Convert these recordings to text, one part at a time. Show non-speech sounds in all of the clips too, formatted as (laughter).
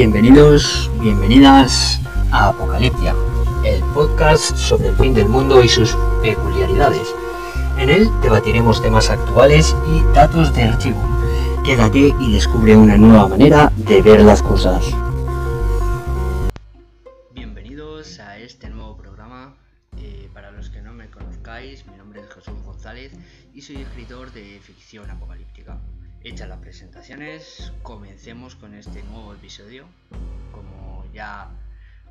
Bienvenidos, bienvenidas a Apocaliptia, el podcast sobre el fin del mundo y sus peculiaridades. En él debatiremos temas actuales y datos de archivo. Quédate y descubre una nueva manera de ver las cosas. Bienvenidos a este nuevo programa. Eh, para los que no me conozcáis, mi nombre es Jesús González y soy escritor de ficción apocalíptica. Hechas las presentaciones, comencemos con este nuevo episodio. Como ya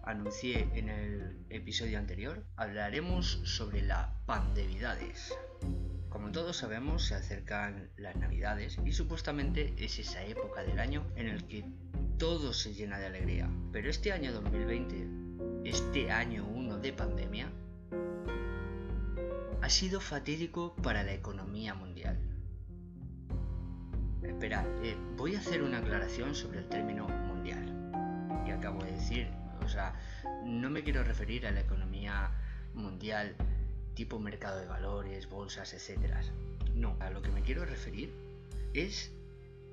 anuncié en el episodio anterior, hablaremos sobre la pandevidades. Como todos sabemos, se acercan las navidades y supuestamente es esa época del año en el que todo se llena de alegría. Pero este año 2020, este año 1 de pandemia, ha sido fatídico para la economía mundial. Espera, eh, voy a hacer una aclaración sobre el término mundial que acabo de decir. O sea, no me quiero referir a la economía mundial tipo mercado de valores, bolsas, etc. No, a lo que me quiero referir es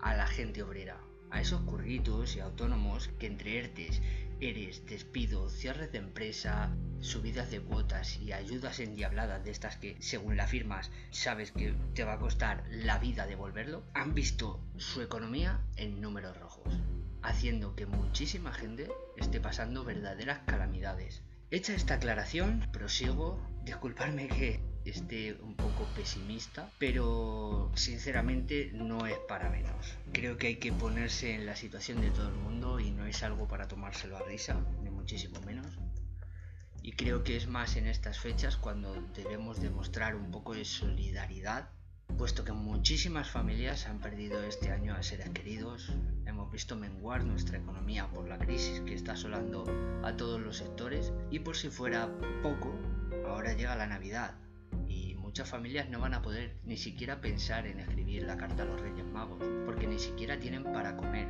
a la gente obrera, a esos curritos y autónomos que entre ERTES, ERES, despido, cierres de empresa, subidas de cuotas y ayudas endiabladas de estas que, según las firmas, sabes que te va a costar la vida devolverlo, han visto su economía en números rojos, haciendo que muchísima gente esté pasando verdaderas calamidades. Hecha esta aclaración, prosigo, disculparme que esté un poco pesimista, pero sinceramente no es para menos. Creo que hay que ponerse en la situación de todo el mundo y no es algo para tomárselo a risa, ni muchísimo menos. Y creo que es más en estas fechas cuando debemos demostrar un poco de solidaridad, puesto que muchísimas familias han perdido este año a seres queridos, hemos visto menguar nuestra economía por la crisis que está asolando a todos los sectores y por si fuera poco, ahora llega la Navidad muchas familias no van a poder ni siquiera pensar en escribir la carta a los Reyes Magos, porque ni siquiera tienen para comer.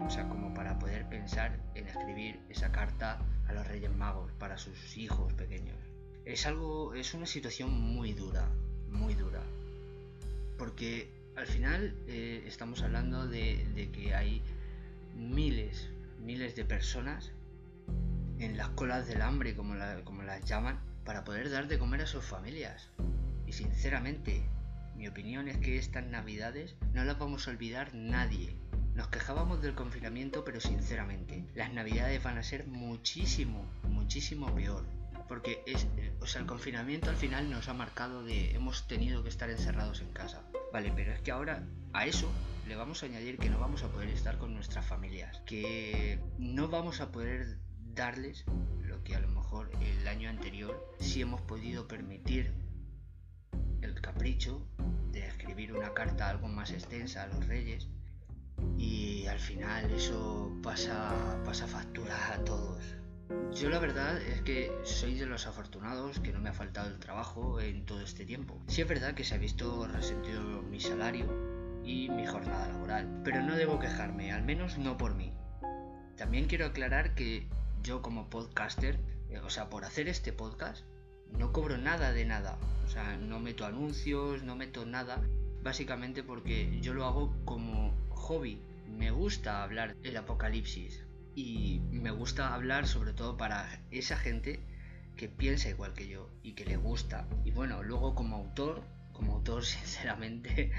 O sea, como para poder pensar en escribir esa carta a los Reyes Magos para sus hijos pequeños. Es algo, es una situación muy dura, muy dura. Porque al final eh, estamos hablando de, de que hay miles, miles de personas en las colas del hambre, como, la- como las llaman, para poder dar de comer a sus familias. Y sinceramente, mi opinión es que estas navidades no las vamos a olvidar nadie. Nos quejábamos del confinamiento, pero sinceramente, las navidades van a ser muchísimo, muchísimo peor. Porque es, o sea, el confinamiento al final nos ha marcado de hemos tenido que estar encerrados en casa. Vale, pero es que ahora a eso le vamos a añadir que no vamos a poder estar con nuestras familias, que no vamos a poder darles lo que a lo mejor el año anterior sí hemos podido permitir el capricho de escribir una carta algo más extensa a los reyes y al final eso pasa, pasa factura a todos. Yo la verdad es que soy de los afortunados que no me ha faltado el trabajo en todo este tiempo. Sí es verdad que se ha visto resentido mi salario y mi jornada laboral, pero no debo quejarme, al menos no por mí. También quiero aclarar que yo como podcaster, eh, o sea, por hacer este podcast, no cobro nada de nada. O sea, no meto anuncios, no meto nada. Básicamente porque yo lo hago como hobby. Me gusta hablar del apocalipsis. Y me gusta hablar sobre todo para esa gente que piensa igual que yo y que le gusta. Y bueno, luego como autor, como autor (laughs) sinceramente,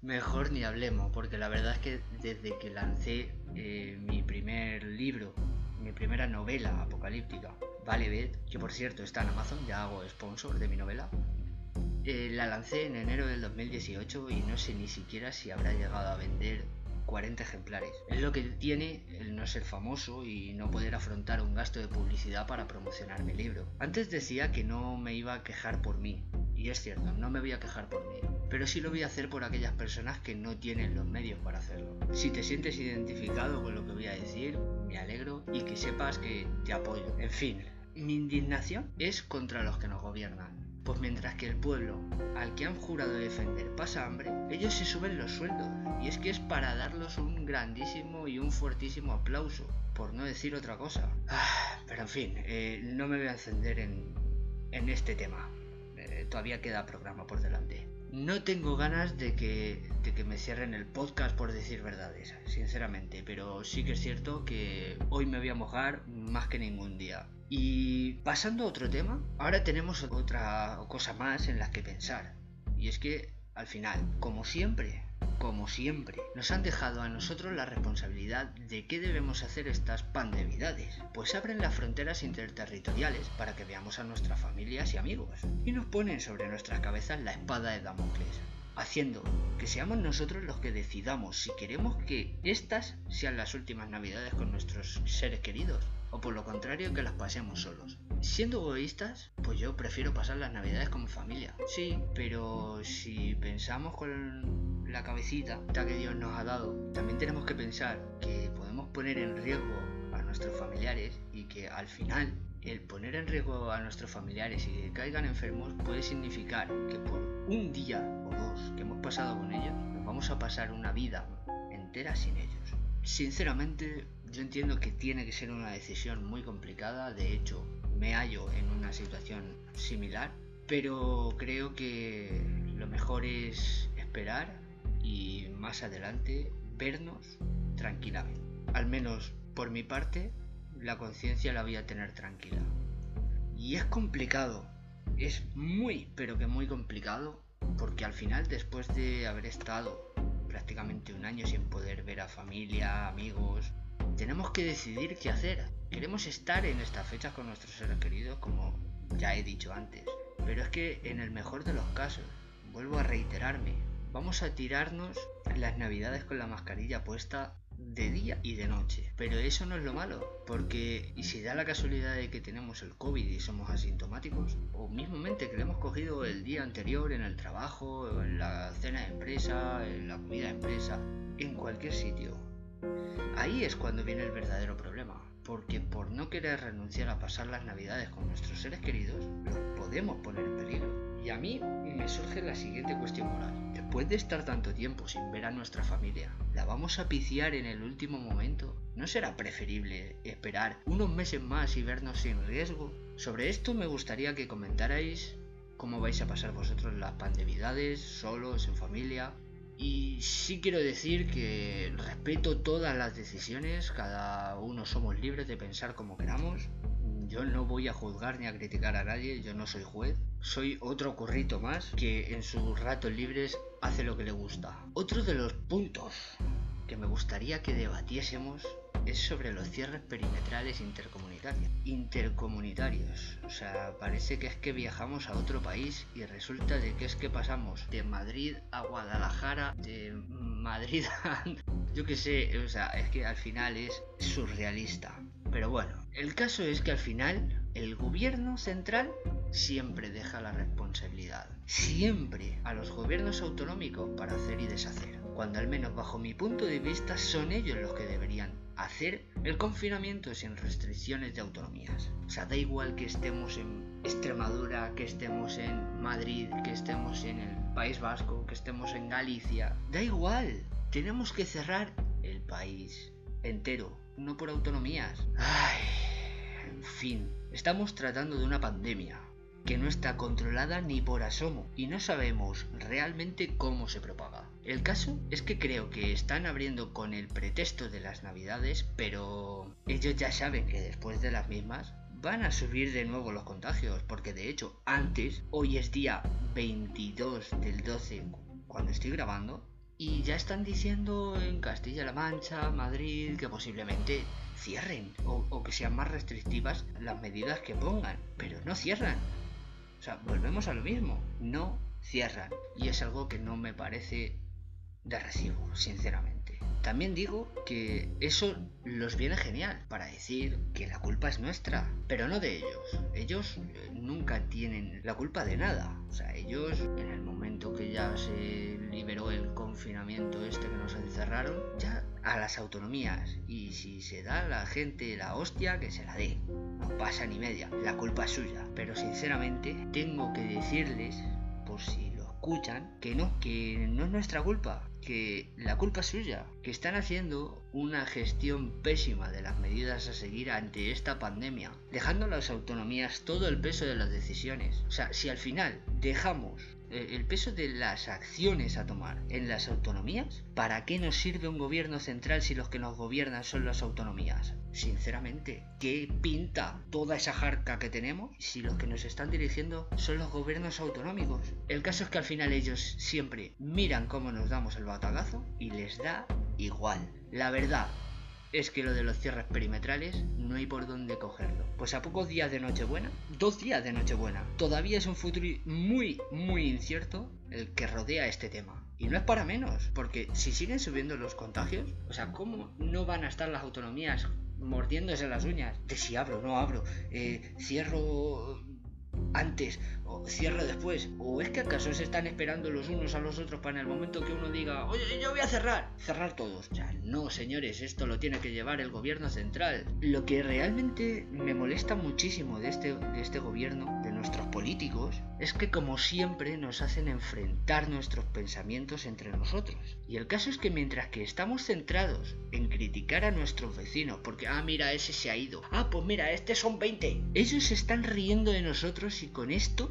mejor ni hablemos. Porque la verdad es que desde que lancé eh, mi primer libro, mi primera novela apocalíptica, Vale Bed, que por cierto está en Amazon, ya hago sponsor de mi novela. eh, la lancé en enero del 2018 y no sé ni siquiera si habrá llegado a vender 40 ejemplares. Es lo que tiene el no ser famoso y no poder afrontar un gasto de publicidad para promocionar mi libro. Antes decía que no me iba a quejar por mí, y es cierto, no me voy a quejar por mí, pero sí lo voy a hacer por aquellas personas que no tienen los medios para hacerlo. Si te sientes identificado con lo que voy a decir, me alegro y que sepas que te apoyo. En fin, mi indignación es contra los que nos gobiernan. Pues mientras que el pueblo al que han jurado defender pasa hambre, ellos se suben los sueldos. Y es que es para darlos un grandísimo y un fuertísimo aplauso, por no decir otra cosa. Ah, pero en fin, eh, no me voy a encender en, en este tema. Todavía queda programa por delante. No tengo ganas de que, de que me cierren el podcast por decir verdades, sinceramente, pero sí que es cierto que hoy me voy a mojar más que ningún día. Y pasando a otro tema, ahora tenemos otra cosa más en la que pensar. Y es que, al final, como siempre, como siempre, nos han dejado a nosotros la responsabilidad de qué debemos hacer estas pandemidades, pues abren las fronteras interterritoriales para que veamos a nuestras familias y amigos, y nos ponen sobre nuestras cabezas la espada de Damocles, haciendo que seamos nosotros los que decidamos si queremos que estas sean las últimas navidades con nuestros seres queridos, o por lo contrario que las pasemos solos. Siendo egoístas, pues yo prefiero pasar las navidades con mi familia. Sí, pero si pensamos con la cabecita que Dios nos ha dado, también tenemos que pensar que podemos poner en riesgo a nuestros familiares y que al final el poner en riesgo a nuestros familiares y que caigan enfermos puede significar que por un día o dos que hemos pasado con ellos, nos vamos a pasar una vida entera sin ellos. Sinceramente, yo entiendo que tiene que ser una decisión muy complicada, de hecho, me hallo en una situación similar, pero creo que lo mejor es esperar y más adelante vernos tranquilamente. Al menos por mi parte, la conciencia la voy a tener tranquila. Y es complicado, es muy, pero que muy complicado, porque al final, después de haber estado prácticamente un año sin poder ver a familia, amigos, tenemos que decidir qué hacer. Queremos estar en estas fechas con nuestros seres queridos, como ya he dicho antes. Pero es que en el mejor de los casos, vuelvo a reiterarme, vamos a tirarnos las navidades con la mascarilla puesta de día y de noche. Pero eso no es lo malo, porque y si da la casualidad de que tenemos el COVID y somos asintomáticos, o mismamente que lo hemos cogido el día anterior en el trabajo, en la cena de empresa, en la comida de empresa, en cualquier sitio, Ahí es cuando viene el verdadero problema, porque por no querer renunciar a pasar las navidades con nuestros seres queridos, los podemos poner en peligro. Y a mí me surge la siguiente cuestión moral. Después de estar tanto tiempo sin ver a nuestra familia, ¿la vamos a piciar en el último momento? ¿No será preferible esperar unos meses más y vernos sin riesgo? Sobre esto me gustaría que comentarais cómo vais a pasar vosotros las pandemidades, solos, en familia, y sí quiero decir que respeto todas las decisiones, cada uno somos libres de pensar como queramos. Yo no voy a juzgar ni a criticar a nadie, yo no soy juez. Soy otro currito más que en sus ratos libres hace lo que le gusta. Otro de los puntos que me gustaría que debatiésemos es sobre los cierres perimetrales intercomunitarios. Intercomunitarios. O sea, parece que es que viajamos a otro país y resulta de que es que pasamos de Madrid a Guadalajara, de Madrid a... (laughs) Yo qué sé, o sea, es que al final es surrealista. Pero bueno, el caso es que al final el gobierno central siempre deja la responsabilidad, siempre a los gobiernos autonómicos para hacer y deshacer, cuando al menos bajo mi punto de vista son ellos los que deberían hacer el confinamiento sin restricciones de autonomías. O sea, da igual que estemos en Extremadura, que estemos en Madrid, que estemos en el País Vasco, que estemos en Galicia. Da igual. Tenemos que cerrar el país entero, no por autonomías. Ay, en fin, estamos tratando de una pandemia que no está controlada ni por asomo y no sabemos realmente cómo se propaga. El caso es que creo que están abriendo con el pretexto de las navidades, pero ellos ya saben que después de las mismas van a subir de nuevo los contagios, porque de hecho antes, hoy es día 22 del 12 cuando estoy grabando, y ya están diciendo en Castilla-La Mancha, Madrid, que posiblemente cierren o, o, que sean más restrictivas las medidas que pongan, pero no cierran. O sea, volvemos a lo mismo, no cierran. Y es algo que no me parece de recibo, sinceramente. También digo que eso los viene genial para decir que la culpa es nuestra, pero no de ellos. Ellos eh, nunca tienen la culpa de nada. O sea, ellos en el momento que ya se liberó el confinamiento este que nos encerraron, ya a las autonomías. Y si se da la gente la hostia, que se la dé. No pasa ni media. La culpa es suya. Pero sinceramente tengo que decirles, por si lo escuchan, que no, que no es nuestra culpa que la culpa es suya, que están haciendo una gestión pésima de las medidas a seguir ante esta pandemia, dejando a las autonomías todo el peso de las decisiones. O sea, si al final dejamos el peso de las acciones a tomar en las autonomías, ¿para qué nos sirve un gobierno central si los que nos gobiernan son las autonomías? Sinceramente, ¿qué pinta toda esa jarca que tenemos si los que nos están dirigiendo son los gobiernos autonómicos? El caso es que al final ellos siempre miran cómo nos damos el batagazo y les da igual. La verdad, es que lo de los cierres perimetrales no hay por dónde cogerlo. Pues a pocos días de Nochebuena, dos días de Nochebuena, todavía es un futuro muy, muy incierto el que rodea este tema. Y no es para menos, porque si siguen subiendo los contagios, o sea, ¿cómo no van a estar las autonomías mordiéndose las uñas de si abro no abro? Eh, cierro antes o cierro después? ¿O es que acaso se están esperando los unos a los otros para en el momento que uno diga, oye, yo voy a cerrar? Cerrar todos. O no, señores, esto lo tiene que llevar el gobierno central. Lo que realmente me molesta muchísimo de este, de este gobierno, de nuestros políticos, es que como siempre nos hacen enfrentar nuestros pensamientos entre nosotros. Y el caso es que mientras que estamos centrados en criticar a nuestros vecinos, porque, ah, mira, ese se ha ido. Ah, pues mira, este son 20. Ellos se están riendo de nosotros y con esto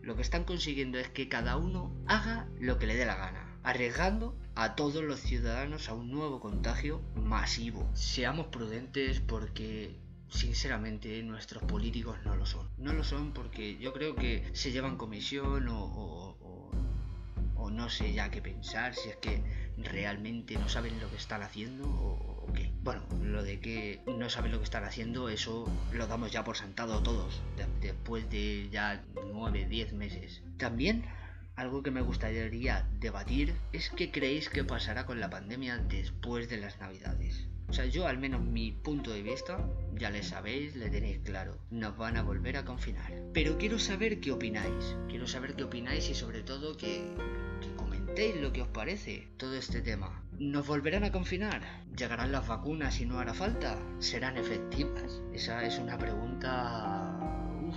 lo que están consiguiendo es que cada uno haga lo que le dé la gana, arriesgando a todos los ciudadanos a un nuevo contagio masivo. Seamos prudentes porque sinceramente nuestros políticos no lo son. No lo son porque yo creo que se llevan comisión o, no sé ya qué pensar, si es que realmente no saben lo que están haciendo o, qué. Bueno, lo de que no saben lo que están haciendo, eso lo damos ya por sentado todos, después de ya 9, 10 meses. También algo que me gustaría debatir es qué creéis que pasará con la pandemia después de las navidades. O sea, yo al menos mi punto de vista, ya le sabéis, le tenéis claro, nos van a volver a confinar. Pero quiero saber qué opináis, quiero saber qué opináis y sobre todo que, comentéis lo que os parece todo este tema. ¿Nos volverán a confinar? ¿Llegarán las vacunas y no hará falta? ¿Serán efectivas? Esa es una pregunta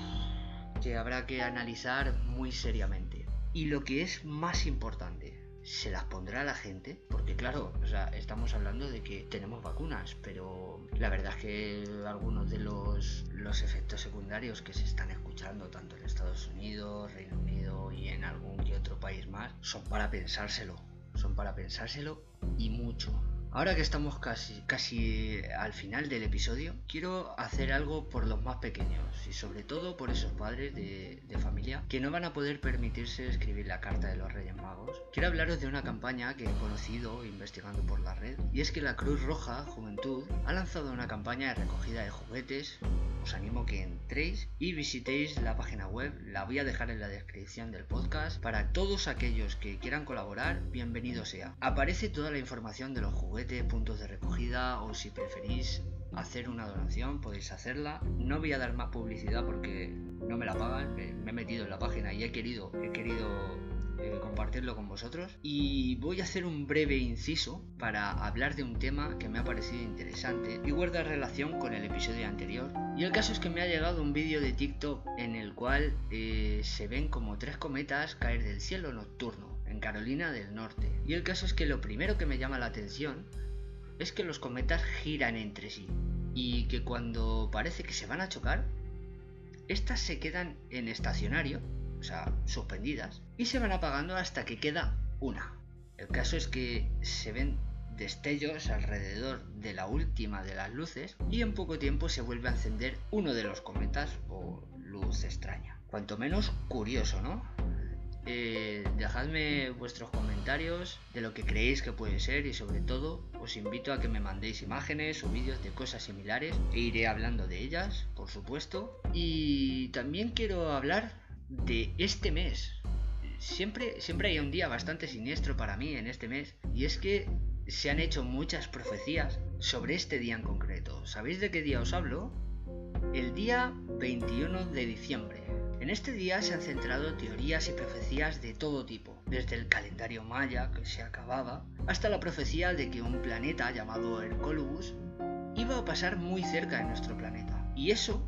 que habrá que analizar muy seriamente. Y lo que es más importante, ¿se las pondrá la gente? Porque claro, o sea, estamos hablando de que tenemos vacunas, pero la verdad es que algunos de los, los efectos secundarios que se están escuchando tanto en Estados Unidos, Reino Unido y en algún que otro país más son para pensárselo. Son para pensárselo y mucho. Ahora que estamos casi, casi al final del episodio, quiero hacer algo por los más pequeños y sobre todo por esos padres de, de, familia que no van a poder permitirse escribir la carta de los Reyes Magos. Quiero hablaros de una campaña que he conocido investigando por la red y es que la Cruz Roja Juventud ha lanzado una campaña de recogida de juguetes. Os animo que entréis y visitéis la página web, la voy a dejar en la descripción del podcast. Para todos aquellos que quieran colaborar, bienvenido sea. Aparece toda la información de los juguetes puntos de recogida o si preferís hacer una donación podéis hacerla. No voy a dar más publicidad porque no me la pagan. Me, he metido en la página y he querido, he querido eh, compartirlo con vosotros. Y voy a hacer un breve inciso para hablar de un tema que me ha parecido interesante y guarda relación con el episodio anterior. Y el caso es que me ha llegado un vídeo de TikTok en el cual eh, se ven como tres cometas caer del cielo nocturno Carolina del Norte. Y el caso es que lo primero que me llama la atención es que los cometas giran entre sí y que cuando parece que se van a chocar, estas se quedan en estacionario, o sea, suspendidas, y se van apagando hasta que queda una. El caso es que se ven destellos alrededor de la última de las luces y en poco tiempo se vuelve a encender uno de los cometas o luz extraña. Cuanto menos curioso, ¿no? Eh, dejadme vuestros comentarios de lo que creéis que puede ser y sobre todo os invito a que me mandéis imágenes o vídeos de cosas similares e iré hablando de ellas, por supuesto. Y también quiero hablar de este mes. Siempre, siempre hay un día bastante siniestro para mí en este mes y es que se han hecho muchas profecías sobre este día en concreto. ¿Sabéis de qué día os hablo? El día 21 de diciembre. En este día se han centrado teorías y profecías de todo tipo, desde el calendario maya, que se acababa, hasta la profecía de que un planeta llamado Hercolubus iba a pasar muy cerca de nuestro planeta. Y eso,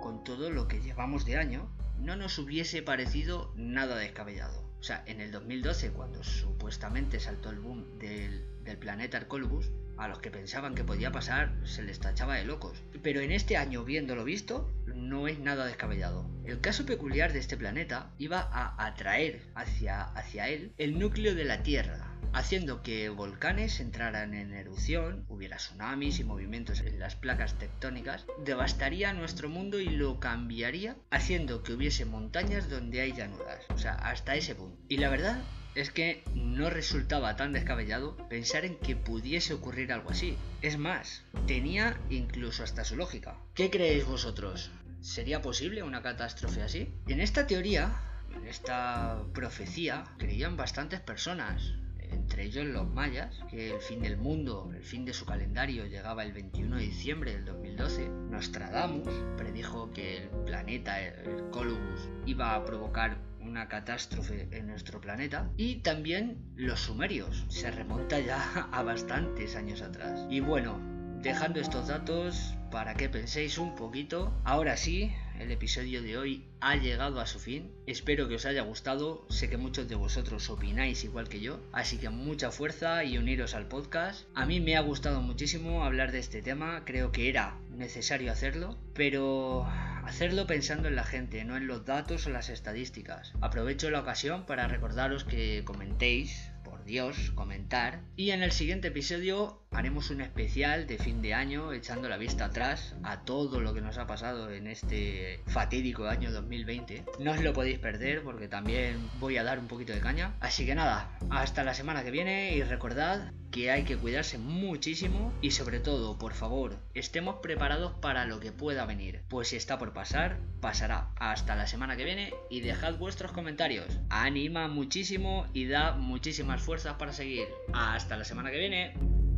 con todo lo que llevamos de año, no nos hubiese parecido nada descabellado. O sea, en el 2012, cuando supuestamente saltó el boom del, del planeta Arcolubus, a los que pensaban que podía pasar se les tachaba de locos. Pero en este año, viéndolo visto, no es nada descabellado. El caso peculiar de este planeta iba a atraer hacia, hacia él el núcleo de la Tierra, haciendo que volcanes entraran en erupción, hubiera tsunamis y movimientos en las placas tectónicas, devastaría nuestro mundo y lo cambiaría, haciendo que hubiese montañas donde hay llanuras, o sea, hasta ese punto. Y la verdad es que no resultaba tan descabellado pensar en que pudiese ocurrir algo así. Es más, tenía incluso hasta su lógica. ¿Qué creéis vosotros? ¿Sería posible una catástrofe así? En esta teoría, en esta profecía, creían bastantes personas entre ellos los mayas, que el fin del mundo, el fin de su calendario llegaba el 21 de diciembre del 2012. Nostradamus predijo que el planeta, el Colubus, iba a provocar una catástrofe en nuestro planeta y también los sumerios se remonta ya (laughs) a bastantes años atrás y bueno dejando estos datos para que penséis un poquito ahora sí el episodio de hoy ha llegado a su fin. Espero que os haya gustado. Sé que muchos de vosotros opináis igual que yo. Así que mucha fuerza y uniros al podcast. A mí me ha gustado muchísimo hablar de este tema. Creo que era necesario hacerlo. Pero hacerlo pensando en la gente, no en los datos o las estadísticas. Aprovecho la ocasión para recordaros que comentéis Dios, comentar. Y en el siguiente episodio haremos un especial de fin de año echando la vista atrás a todo lo que nos ha pasado en este fatídico año 2020. No os lo podéis perder porque también voy a dar un poquito de caña. Así que nada, hasta la semana que viene y recordad que hay que cuidarse muchísimo y sobre todo, por favor, estemos preparados para lo que pueda venir. Pues si está por pasar, pasará. Hasta la semana que viene y dejad vuestros comentarios. Anima muchísimo y da muchísimas fuerzas para seguir. Hasta la semana que viene.